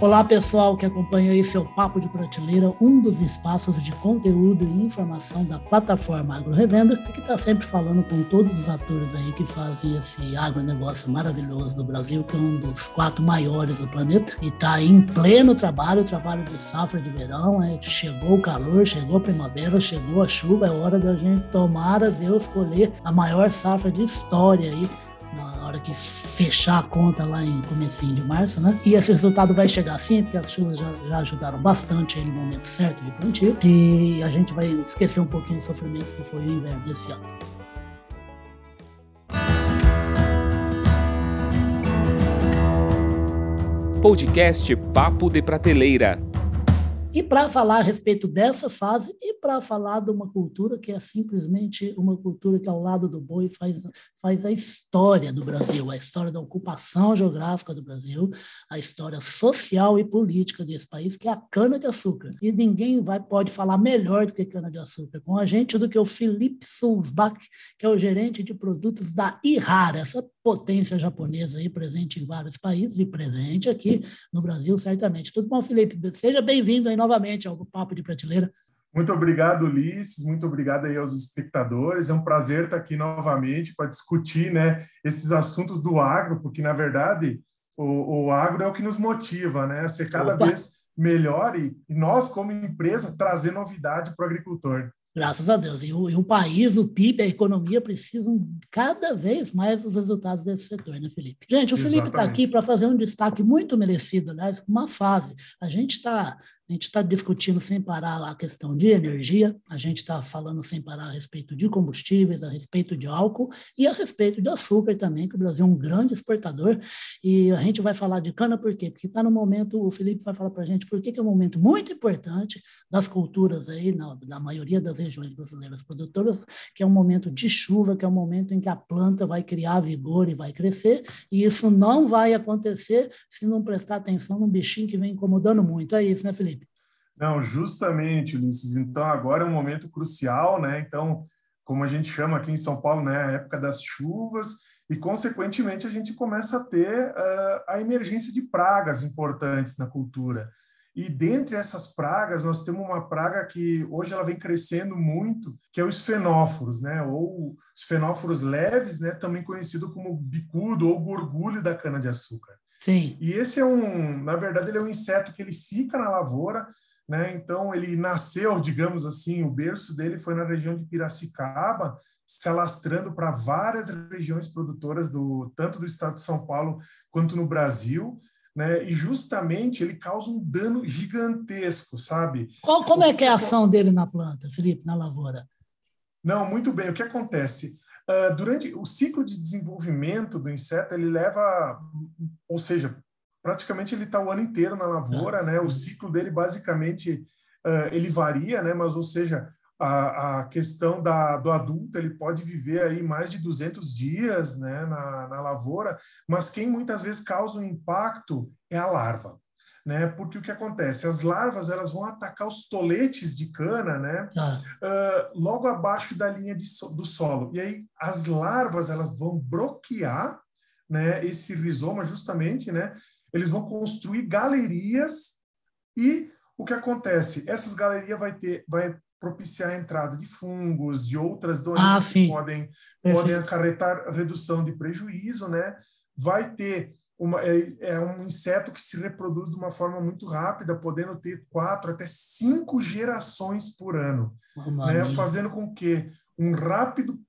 Olá, pessoal que acompanha aí seu Papo de Prateleira, um dos espaços de conteúdo e informação da plataforma Agro Revenda, que está sempre falando com todos os atores aí que fazem esse agronegócio maravilhoso do Brasil, que é um dos quatro maiores do planeta, e está em pleno trabalho, trabalho de safra de verão, é, chegou o calor, chegou a primavera, chegou a chuva, é hora da gente tomar a Deus colher a maior safra de história aí hora que fechar a conta lá em comecinho de março, né? E esse resultado vai chegar sim, porque as chuvas já, já ajudaram bastante aí no momento certo de plantio. E a gente vai esquecer um pouquinho do sofrimento que foi o inverno desse ano. Podcast Papo de Prateleira. E para falar a respeito dessa fase e para falar de uma cultura que é simplesmente uma cultura que, ao lado do boi, faz, faz a história do Brasil, a história da ocupação geográfica do Brasil, a história social e política desse país, que é a cana-de-açúcar. E ninguém vai pode falar melhor do que cana-de-açúcar com a gente do que o Felipe Sulzbach, que é o gerente de produtos da Ihara, essa potência japonesa aí presente em vários países e presente aqui no Brasil, certamente. Tudo bom, Felipe? Seja bem-vindo aí novamente ao Papo de Prateleira. Muito obrigado, Ulisses. Muito obrigado aí aos espectadores. É um prazer estar aqui novamente para discutir né, esses assuntos do agro, porque, na verdade, o, o agro é o que nos motiva né, a ser cada Opa. vez melhor e, e nós, como empresa, trazer novidade para o agricultor. Graças a Deus. E o, e o, país, o PIB, a economia precisam cada vez mais dos resultados desse setor, né, Felipe? Gente, o Felipe está aqui para fazer um destaque muito merecido, aliás, uma fase. A gente está a gente está discutindo sem parar a questão de energia, a gente está falando sem parar a respeito de combustíveis, a respeito de álcool e a respeito de açúcar também, que o Brasil é um grande exportador. E a gente vai falar de cana por quê? Porque está no momento, o Felipe vai falar para a gente por que é um momento muito importante das culturas aí, na, na maioria das regiões brasileiras produtoras, que é um momento de chuva, que é um momento em que a planta vai criar vigor e vai crescer, e isso não vai acontecer se não prestar atenção num bichinho que vem incomodando muito. É isso, né, Felipe? Não, justamente, Ulisses. Então, agora é um momento crucial, né? Então, como a gente chama aqui em São Paulo, né? A época das chuvas, e, consequentemente, a gente começa a ter uh, a emergência de pragas importantes na cultura. E dentre essas pragas, nós temos uma praga que hoje ela vem crescendo muito, que é os fenóforos, né? Ou os fenóforos leves, né? Também conhecido como bicudo ou gorgulho da cana-de-açúcar. Sim. E esse é um, na verdade, ele é um inseto que ele fica na lavoura, né? Então, ele nasceu, digamos assim, o berço dele foi na região de Piracicaba, se alastrando para várias regiões produtoras, do tanto do estado de São Paulo quanto no Brasil. Né? E justamente ele causa um dano gigantesco, sabe? Qual, como é que é a ação dele na planta, Felipe, na lavoura? Não, muito bem. O que acontece? Uh, durante o ciclo de desenvolvimento do inseto, ele leva, ou seja, praticamente ele está o ano inteiro na lavoura, né? O ciclo dele basicamente uh, ele varia, né? Mas ou seja, a, a questão da, do adulto ele pode viver aí mais de 200 dias, né? Na, na lavoura, mas quem muitas vezes causa um impacto é a larva. Né? Porque o que acontece? As larvas elas vão atacar os toletes de cana, né? Ah. Uh, logo abaixo da linha de, do solo. E aí as larvas elas vão bloquear, né? Esse rizoma justamente, né? eles vão construir galerias e o que acontece? Essas galerias vai ter, vai propiciar a entrada de fungos, de outras doenças ah, que podem, podem acarretar redução de prejuízo, né? Vai ter uma, é, é, um inseto que se reproduz de uma forma muito rápida, podendo ter quatro até cinco gerações por ano, né? fazendo com que um rápido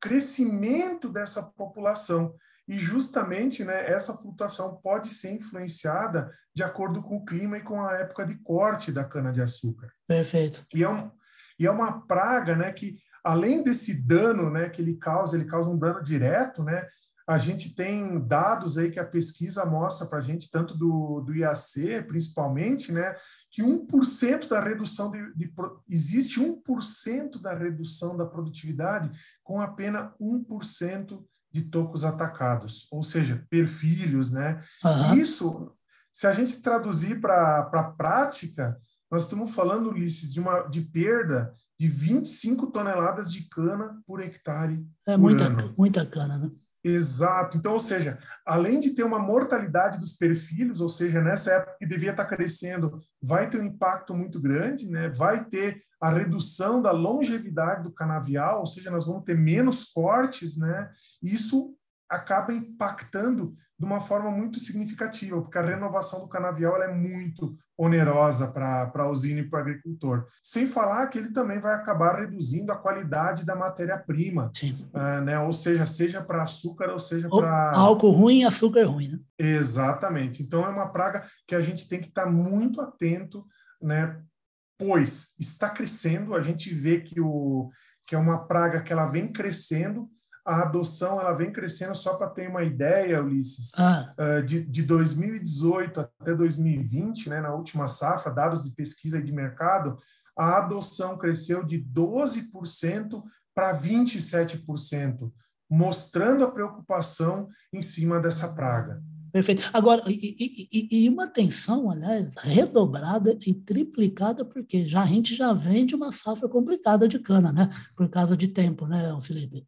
crescimento dessa população. E justamente né, essa flutuação pode ser influenciada de acordo com o clima e com a época de corte da cana-de-açúcar. Perfeito. E é, um, e é uma praga né, que, além desse dano né, que ele causa, ele causa um dano direto, né, a gente tem dados aí que a pesquisa mostra para a gente, tanto do, do IAC, principalmente, né, que 1% da redução de, de existe 1% da redução da produtividade com apenas 1% de tocos atacados, ou seja, perfilhos, né? Uhum. Isso, se a gente traduzir para a prática, nós estamos falando, Ulisses, de uma de perda de 25 toneladas de cana por hectare. É muita, ano. muita cana, né? Exato. Então, ou seja, além de ter uma mortalidade dos perfilhos, ou seja, nessa época que devia estar crescendo, vai ter um impacto muito grande, né? vai ter a redução da longevidade do canavial, ou seja, nós vamos ter menos cortes, né? Isso acaba impactando de uma forma muito significativa, porque a renovação do canavial é muito onerosa para a usina e para o agricultor. Sem falar que ele também vai acabar reduzindo a qualidade da matéria-prima, uh, né? ou seja, seja para açúcar ou seja para... Álcool ruim e açúcar ruim, né? Exatamente. Então, é uma praga que a gente tem que estar tá muito atento, né? pois está crescendo, a gente vê que, o, que é uma praga que ela vem crescendo, a adoção ela vem crescendo só para ter uma ideia, Ulisses, ah. uh, de, de 2018 até 2020, né, na última safra, dados de pesquisa e de mercado, a adoção cresceu de 12% para 27%, mostrando a preocupação em cima dessa praga. Perfeito. Agora, e, e, e, uma atenção, aliás, redobrada e triplicada, porque já, a gente já vem de uma safra complicada de cana, né? Por causa de tempo, né, Felipe?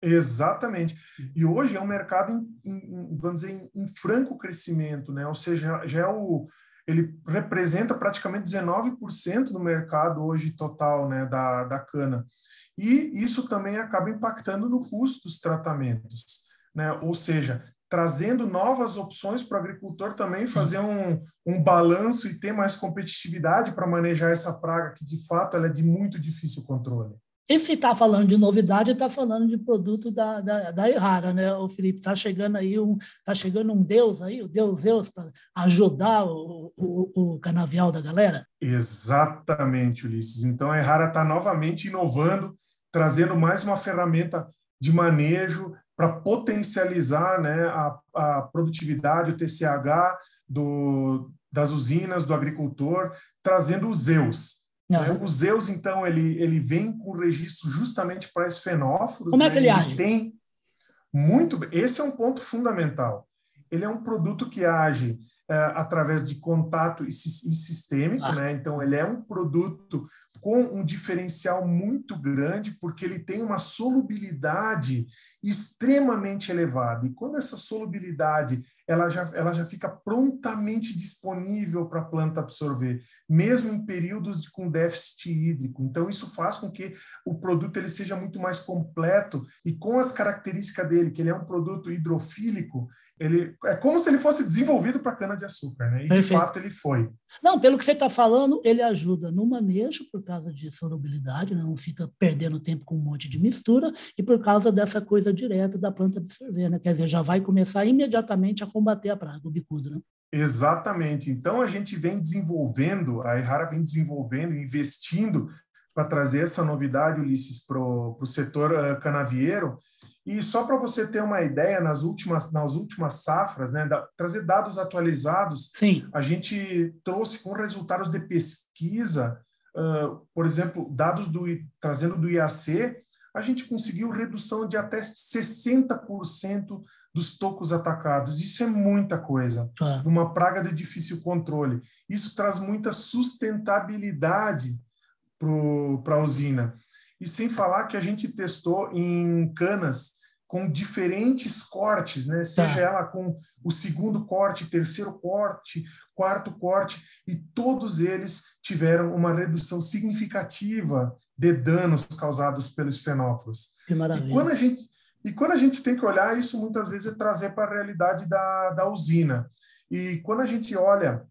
Exatamente. E hoje é um mercado, em, em, vamos dizer, em, em, franco crescimento, né? Ou seja, já é o, ele representa praticamente 19% do mercado hoje total, né, da, da cana. E isso também acaba impactando no custo dos tratamentos, né? Ou seja, trazendo novas opções para o agricultor também fazer um, um balanço e ter mais competitividade para manejar essa praga que de fato ela é de muito difícil controle. E se está falando de novidade, está falando de produto da, da, da Errara, né, o Felipe? Está chegando aí um, tá chegando um Deus aí, o Deus Zeus, para ajudar o, o, o, canavial da galera? Exatamente, Ulisses. Então a Errara está novamente inovando, trazendo mais uma ferramenta de manejo para potencializar né, a, a produtividade, o TCH do, das usinas, do agricultor, trazendo os Zeus. Uhum. O Zeus, então, ele, ele vem com registro justamente para esses fenóforos. Como né? é que ele, ele age? Tem muito. Esse é um ponto fundamental. Ele é um produto que age é, através de contato e, e sistêmico, ah. né? Então, ele é um produto com um diferencial muito grande, porque ele tem uma solubilidade extremamente elevada. E quando essa solubilidade ela já, ela já fica prontamente disponível para a planta absorver, mesmo em períodos de, com déficit hídrico. Então, isso faz com que o produto ele seja muito mais completo e com as características dele, que ele é um produto hidrofílico, ele é como se ele fosse desenvolvido para cana-de-açúcar, né? E Perfeito. de fato ele foi. Não, pelo que você está falando, ele ajuda no manejo por causa de solubilidade, né? não fica perdendo tempo com um monte de mistura, e por causa dessa coisa direta da planta absorver, né? Quer dizer, já vai começar imediatamente a combater a praga, o bicudo, né? Exatamente. Então a gente vem desenvolvendo, a Errara vem desenvolvendo, investindo para trazer essa novidade, Ulisses, para o setor uh, canavieiro, e só para você ter uma ideia, nas últimas, nas últimas safras, né, da, trazer dados atualizados, Sim. a gente trouxe com resultados de pesquisa, uh, por exemplo, dados do, trazendo do IAC, a gente conseguiu redução de até 60% dos tocos atacados. Isso é muita coisa, ah. uma praga de difícil controle. Isso traz muita sustentabilidade para a usina. E sem falar que a gente testou em canas com diferentes cortes, né? Seja tá. ela com o segundo corte, terceiro corte, quarto corte, e todos eles tiveram uma redução significativa de danos causados pelos fenófilos. Que maravilha. E quando a gente, e quando a gente tem que olhar, isso muitas vezes é trazer para a realidade da, da usina. E quando a gente olha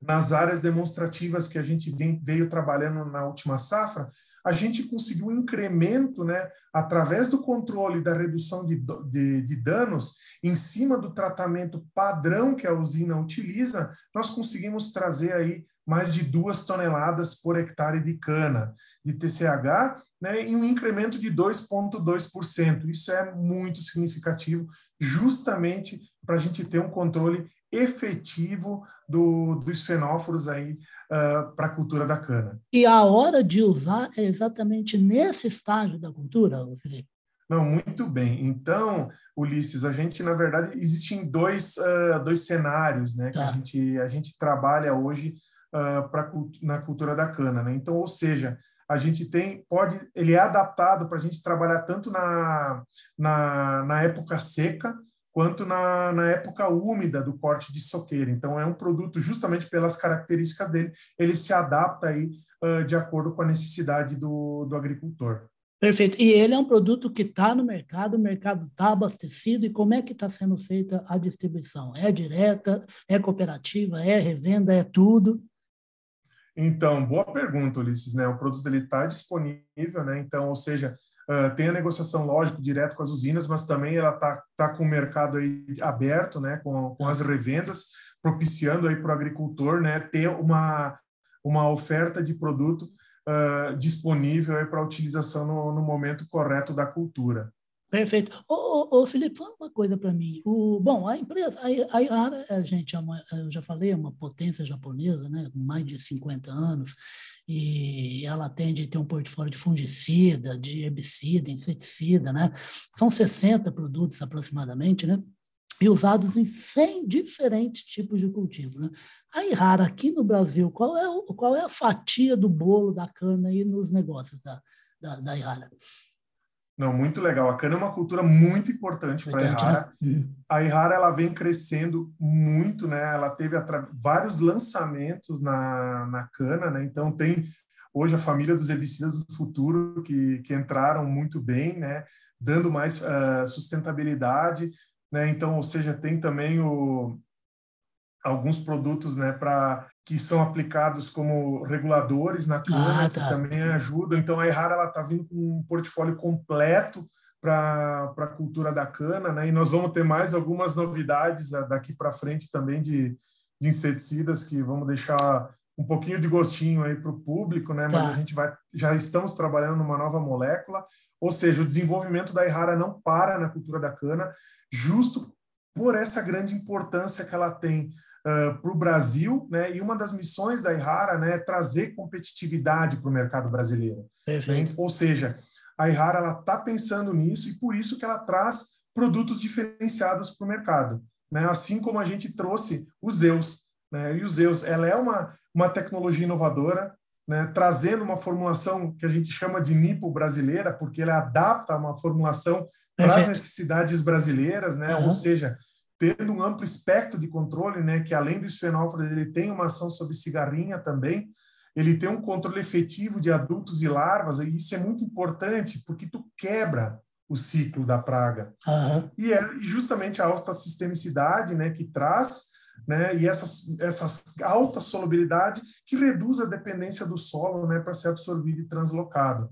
nas áreas demonstrativas que a gente vem, veio trabalhando na última safra, a gente conseguiu um incremento, né, através do controle da redução de, de, de, danos, em cima do tratamento padrão que a usina utiliza, nós conseguimos trazer aí mais de duas toneladas por hectare de cana de TCH, né, em um incremento de 2,2%. Isso é muito significativo, justamente para a gente ter um controle efetivo do, dos fenóforos aí uh, para a cultura da cana. E a hora de usar é exatamente nesse estágio da cultura, Felipe? Não, muito bem. Então, Ulisses, a gente, na verdade, existem dois, uh, dois cenários né, que a, tá. gente, a gente trabalha hoje uh, pra, na cultura da cana. Né? Então, ou seja, a gente tem, pode, ele é adaptado para a gente trabalhar tanto na, na, na época seca, quanto na, na época úmida do corte de soqueira. Então, é um produto, justamente pelas características dele, ele se adapta aí uh, de acordo com a necessidade do, do agricultor. Perfeito. E ele é um produto que está no mercado, o mercado está abastecido. E como é que está sendo feita a distribuição? É direta, é cooperativa, é revenda, é tudo? Então, boa pergunta, Ulisses. Né? O produto está disponível, né? então, ou seja, uh, tem a negociação, lógico, direto com as usinas, mas também ela está tá com o mercado aí aberto, né? com, com as revendas, propiciando aí para o agricultor né? ter uma, uma oferta de produto uh, disponível para utilização no, no, momento correto da cultura. Perfeito. Ô, ô, ô Felipe, fala uma coisa para mim. O, bom, a empresa, a, a Yara, a gente, é uma, eu já falei, é uma potência japonesa, né, mais de 50 anos, e ela tende a ter um portfólio de fungicida, de herbicida, inseticida, né? São 60 produtos aproximadamente, né? e usados em 100 diferentes tipos de cultivo. Né? Aí, rara, aqui no Brasil, qual é, qual é a fatia do bolo da cana aí nos negócios da, da, da Ihara? Não, muito legal. A cana é uma cultura muito importante para a Ihara. A Ihara ela vem crescendo muito, né? Ela teve vários lançamentos na, na cana, né? Então tem hoje a família dos herbicidas do futuro que, que entraram muito bem, né? Dando mais uh, sustentabilidade né? Então, ou seja, tem também o, alguns produtos, né, para que são aplicados como reguladores na cana, ah, tá. que também ajudam. Então, a Errara ela está vindo com um portfólio completo para a cultura da cana, né? E nós vamos ter mais algumas novidades ah, daqui para frente também de, de inseticidas que vamos deixar um pouquinho de gostinho aí para o público, né? Mas tá. a gente vai, já estamos trabalhando numa nova molécula, ou seja, o desenvolvimento da Ihara não para na cultura da cana, justo por essa grande importância que ela tem uh, para o Brasil, né? E uma das missões da Ihara, né, é trazer competitividade para o mercado brasileiro. Perfeito. Ou seja, a Ihara ela está pensando nisso e por isso que ela traz produtos diferenciados para o mercado, né? Assim como a gente trouxe os Zeus, né? E os Zeus, ela é uma uma tecnologia inovadora, né, trazendo uma formulação que a gente chama de nipo brasileira, porque ela adapta uma formulação para as necessidades brasileiras, né, uhum. ou seja, tendo um amplo espectro de controle, né, que além do esfenófilo ele tem uma ação sobre cigarrinha também, ele tem um controle efetivo de adultos e larvas, e isso é muito importante porque tu quebra o ciclo da praga. Uhum. E é justamente a alta sistemicidade, né, que traz né? E essas, essas alta solubilidade que reduz a dependência do solo, né, para ser absorvido e translocado,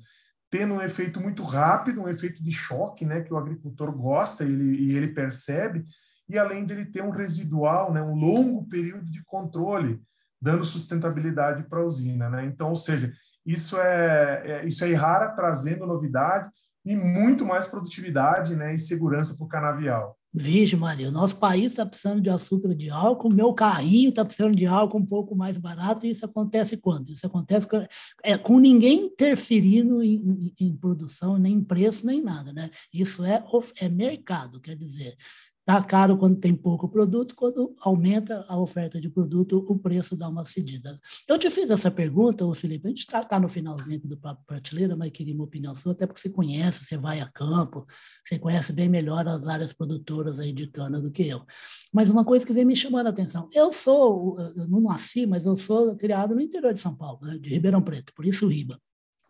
tendo um efeito muito rápido, um efeito de choque, né, que o agricultor gosta ele, e ele percebe, e além dele ter um residual, né, um longo período de controle, dando sustentabilidade para a usina, né? Então, ou seja, isso é, é isso é rara trazendo novidade e muito mais produtividade, né, e segurança para o canavial. Vixe, Maria, o nosso país está precisando de açúcar de álcool, meu carrinho está precisando de álcool um pouco mais barato, e isso acontece quando? Isso acontece com, é, com ninguém interferindo em, em, em, produção, nem em preço, nem nada, né? Isso é, é mercado, quer dizer, Está caro quando tem pouco produto, quando aumenta a oferta de produto, o preço dá uma cedida. Eu te fiz essa pergunta, Felipe, a gente está tá no finalzinho do Papo Prateleira, mas queria uma opinião sua, até porque você conhece, você vai a campo, você conhece bem melhor as áreas produtoras aí de cana do que eu. Mas uma coisa que vem me chamando a atenção, eu sou, eu não nasci, mas eu sou criado no interior de São Paulo, né, de Ribeirão Preto, por isso Riba.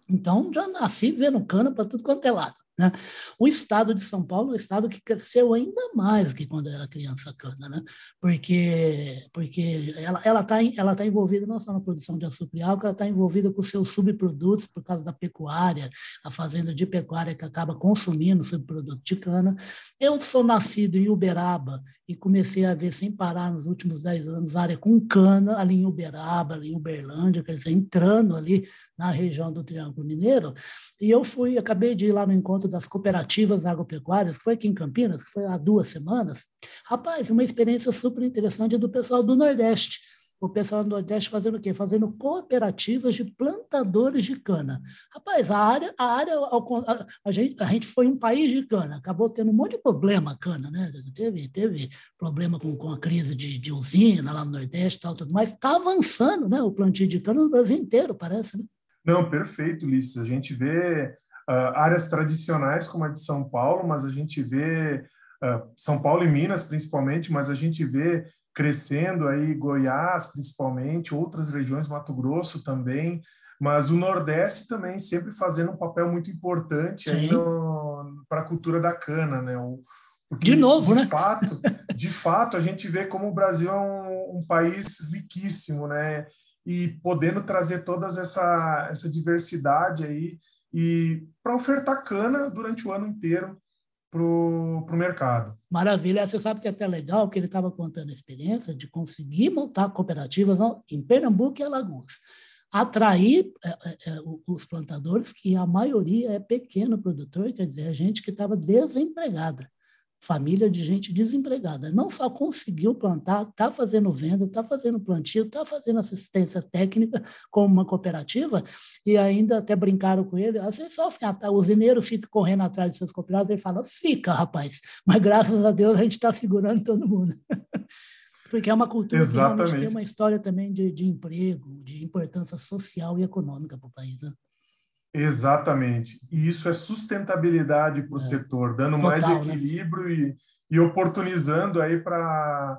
Então, já nasci vendo cana para tudo quanto é lado. Né? O estado de São Paulo é um estado que cresceu ainda mais que quando era criança cana, né? porque, porque ela está ela tá envolvida não só na produção de açúcar e álcool, ela está envolvida com seus subprodutos por causa da pecuária, a fazenda de pecuária que acaba consumindo subproduto de cana. Eu sou nascido em Uberaba e comecei a ver sem parar nos últimos 10 anos área com cana ali em Uberaba, ali em Uberlândia, quer dizer, entrando ali na região do Triângulo Mineiro, e eu fui, acabei de ir lá no encontro das cooperativas agropecuárias, que foi aqui em Campinas, que foi há duas semanas. Rapaz, uma experiência super interessante do pessoal do Nordeste. O pessoal do Nordeste fazendo o quê? Fazendo cooperativas de plantadores de cana. Rapaz, a área, a área, a, a, gente, a gente foi um país de cana, acabou tendo um monte de problema a cana, né? Teve, teve problema com, com a crise de, de usina lá no Nordeste e tal, tudo mais. Está avançando, né? O plantio de cana no Brasil inteiro, parece, né? Não, perfeito, Ulisses. A gente vê uh, áreas tradicionais como a de São Paulo, mas a gente vê uh, São Paulo e Minas principalmente, mas a gente vê crescendo aí Goiás principalmente, outras regiões, Mato Grosso também, mas o Nordeste também sempre fazendo um papel muito importante para a cultura da cana, né? O, porque, de novo, de né? Fato, de fato, a gente vê como o Brasil é um, um país riquíssimo, né? E podendo trazer toda essa, essa diversidade aí e para ofertar cana durante o ano inteiro para o mercado. Maravilha. Você sabe que é até legal que ele estava contando a experiência de conseguir montar cooperativas em Pernambuco e Alagoas. Atrair é, é, é os plantadores, que a maioria é pequeno produtor, quer dizer, é gente que estava desempregada família de gente desempregada. Não só conseguiu plantar, está fazendo venda, está fazendo plantio, está fazendo assistência técnica como uma cooperativa, e ainda até brincaram com ele. Às vezes só tá, o usineiro fica correndo atrás de seus cooperados, ele fala, fica, rapaz, mas graças a Deus a gente está segurando todo mundo. Porque é uma cultura Exatamente. que realmente tem uma história também de, de emprego, de importância social e econômica para o país. Né? Exatamente. E isso é sustentabilidade para o é. setor, dando Total, mais né? equilíbrio né? e, e oportunizando aí para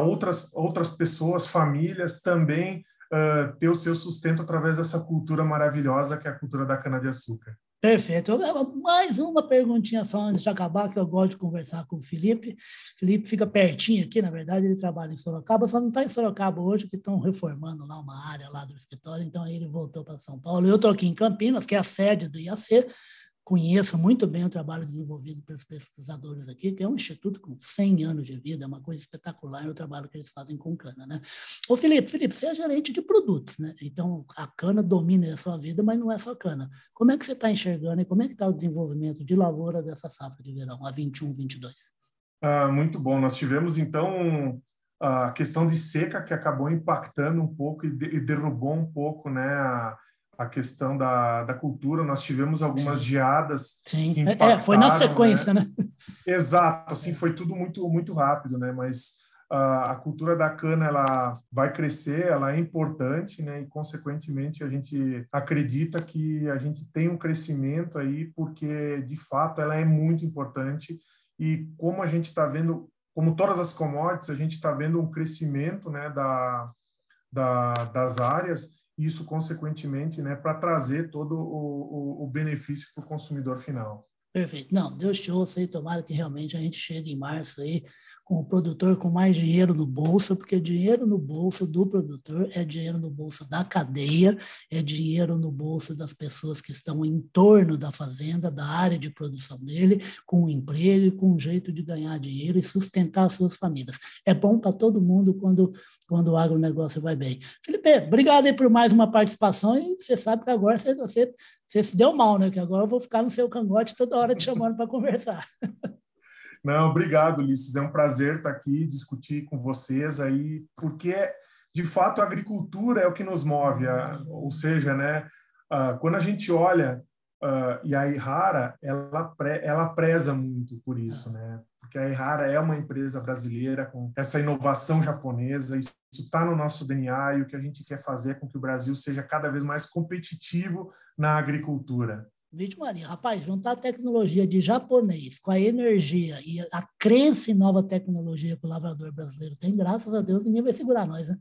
outras, outras pessoas, famílias também uh, ter o seu sustento através dessa cultura maravilhosa que é a cultura da cana-de-açúcar. Perfeito. Mais uma perguntinha só antes de acabar, que eu gosto de conversar com o Felipe. Felipe fica pertinho aqui, na verdade, ele trabalha em Sorocaba, só não está em Sorocaba hoje, que estão reformando lá uma área lá do escritório, então aí ele voltou para São Paulo. Eu estou aqui em Campinas, que é a sede do IAC, conheço muito bem o trabalho desenvolvido pelos pesquisadores aqui, que é um instituto com 100 anos de vida, é uma coisa espetacular o trabalho que eles fazem com cana, né? Ô Felipe, Felipe, você é gerente de produtos, né? Então, a cana domina a sua vida, mas não é só cana. Como é que você está enxergando e como é que está o desenvolvimento de lavoura dessa safra de verão, a 21, 22? Ah, muito bom. Nós tivemos, então, a questão de seca que acabou impactando um pouco e, de, derrubou um pouco, né, a, a questão da, da cultura. Nós tivemos algumas Sim. geadas. Sim, é, foi na sequência, né? né? Exato, assim, foi tudo muito, muito rápido, né? Mas uh, a cultura da cana, ela vai crescer, ela é importante, né? E, consequentemente, a gente acredita que a gente tem um crescimento aí, porque, de fato, ela é muito importante. E como a gente está vendo, como todas as commodities, a gente está vendo um crescimento, né, da, da, das áreas, isso, consequentemente, né, para trazer todo o, o, o benefício para o consumidor final. Perfeito. Não, Deus te ouça aí, tomara que realmente a gente chegue em março aí com o produtor com mais dinheiro no bolso, porque dinheiro no bolso do produtor é dinheiro no bolso da cadeia, é dinheiro no bolso das pessoas que estão em torno da fazenda, da área de produção dele, com um emprego e com um jeito de ganhar dinheiro e sustentar as suas famílias. É bom para todo mundo quando, quando o agronegócio vai bem. Felipe, obrigado aí por mais uma participação e você sabe que agora você, você, você se deu mal, né? Que agora eu vou ficar no seu cangote toda hora te chamando para conversar. Não, obrigado, Ulisses. É um prazer estar aqui, discutir com vocês aí, porque, de fato, a agricultura é o que nos move. ou seja, né, quando a gente olha, e a Ihara, ela, ela preza muito por isso, né? Porque a Ihara é uma empresa brasileira com essa inovação japonesa, isso está no nosso DNA e o que a gente quer fazer é com que o Brasil seja cada vez mais competitivo na agricultura. Vixe Maria, rapaz, juntar a tecnologia de japonês com a energia e a crença em nova tecnologia que o lavrador brasileiro tem, graças a Deus, ninguém vai segurar nós, né?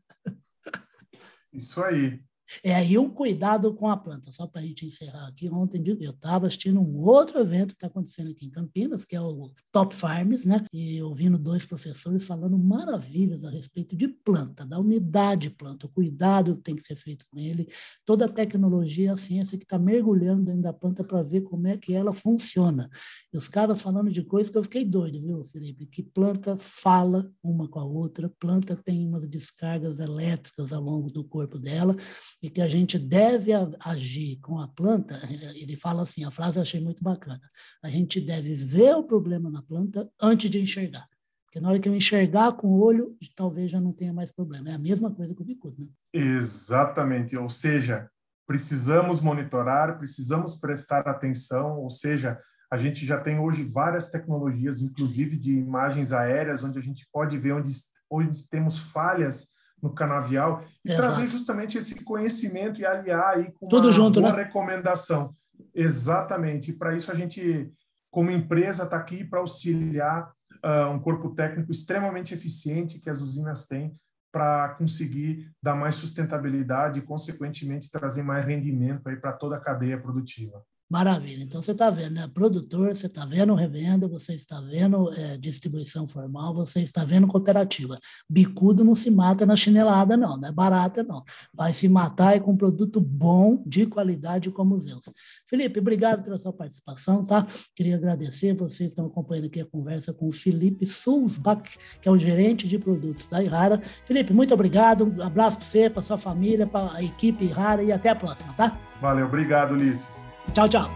Isso aí. É aí um cuidado com a planta. Só para a gente encerrar aqui, ontem eu estava assistindo um outro evento que está acontecendo aqui em Campinas, que é o Top Farms, né? E ouvindo dois professores falando maravilhas a respeito de planta, da unidade de planta, o cuidado que tem que ser feito com ele, toda a tecnologia, a ciência que está mergulhando dentro da planta para ver como é que ela funciona. E os caras falando de coisas que eu fiquei doido, viu, Felipe? Que planta fala uma com a outra, planta tem umas descargas elétricas ao longo do corpo dela, e que a gente deve agir com a planta, ele fala assim, a frase eu achei muito bacana, a gente deve ver o problema na planta antes de enxergar. Porque na hora que eu enxergar com o olho, talvez já não tenha mais problema. É a mesma coisa com o bicudo, né? Exatamente. Ou seja, precisamos monitorar, precisamos prestar atenção, ou seja, a gente já tem hoje várias tecnologias, inclusive de imagens aéreas, onde a gente pode ver onde, onde temos falhas no canavial e Exato. trazer justamente esse conhecimento e aliar aí com Tudo uma junto, boa né? recomendação. Exatamente. Para isso a gente, como empresa, está aqui para auxiliar uh, um corpo técnico extremamente eficiente que as usinas têm para conseguir dar mais sustentabilidade e, consequentemente, trazer mais rendimento para toda a cadeia produtiva. Maravilha. Então você está vendo, né? Produtor, você está vendo revenda, você está vendo é, distribuição formal, você está vendo cooperativa. Bicudo não se mata na chinelada, não, não é barata, não. Vai se matar e com um produto bom, de qualidade, como os Zeus. Felipe, obrigado pela sua participação, tá? Queria agradecer, vocês estão acompanhando aqui a conversa com o Felipe Sulzbach, que é o gerente de produtos da Irara. Felipe, muito obrigado, um abraço para você, para sua família, para a equipe Irara e até a próxima, tá? Valeu, obrigado, Ulisses. 找找